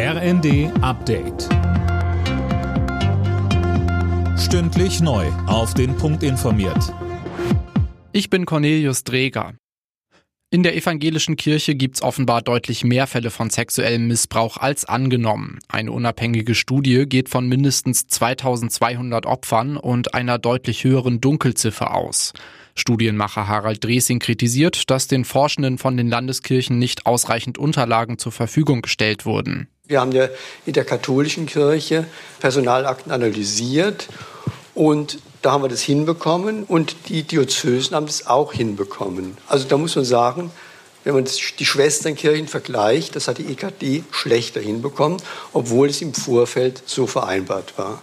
RND Update. Stündlich neu. Auf den Punkt informiert. Ich bin Cornelius Dreger. In der evangelischen Kirche gibt's offenbar deutlich mehr Fälle von sexuellem Missbrauch als angenommen. Eine unabhängige Studie geht von mindestens 2200 Opfern und einer deutlich höheren Dunkelziffer aus. Studienmacher Harald Dresing kritisiert, dass den Forschenden von den Landeskirchen nicht ausreichend Unterlagen zur Verfügung gestellt wurden. Wir haben ja in der katholischen Kirche Personalakten analysiert und da haben wir das hinbekommen und die Diözesen haben das auch hinbekommen. Also da muss man sagen, wenn man die Schwesternkirchen vergleicht, das hat die EKD schlechter hinbekommen, obwohl es im Vorfeld so vereinbart war.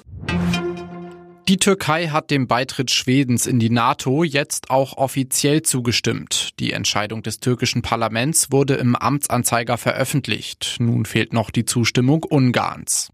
Die Türkei hat dem Beitritt Schwedens in die NATO jetzt auch offiziell zugestimmt. Die Entscheidung des türkischen Parlaments wurde im Amtsanzeiger veröffentlicht. Nun fehlt noch die Zustimmung Ungarns.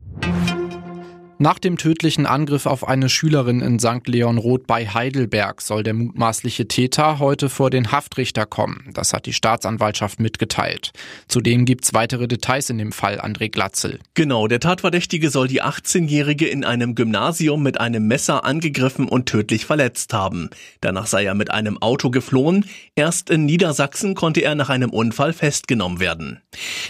Nach dem tödlichen Angriff auf eine Schülerin in St. Leon Roth bei Heidelberg soll der mutmaßliche Täter heute vor den Haftrichter kommen. Das hat die Staatsanwaltschaft mitgeteilt. Zudem gibt's weitere Details in dem Fall, André Glatzel. Genau, der Tatverdächtige soll die 18-Jährige in einem Gymnasium mit einem Messer angegriffen und tödlich verletzt haben. Danach sei er mit einem Auto geflohen. Erst in Niedersachsen konnte er nach einem Unfall festgenommen werden.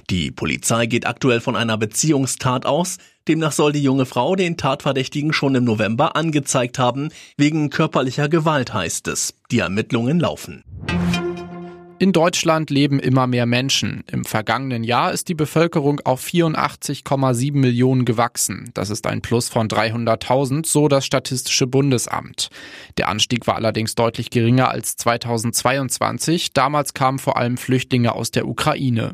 Die Polizei geht aktuell von einer Beziehungstat aus. Demnach soll die junge Frau den Tatverdächtigen schon im November angezeigt haben. Wegen körperlicher Gewalt heißt es. Die Ermittlungen laufen. In Deutschland leben immer mehr Menschen. Im vergangenen Jahr ist die Bevölkerung auf 84,7 Millionen gewachsen. Das ist ein Plus von 300.000, so das Statistische Bundesamt. Der Anstieg war allerdings deutlich geringer als 2022. Damals kamen vor allem Flüchtlinge aus der Ukraine.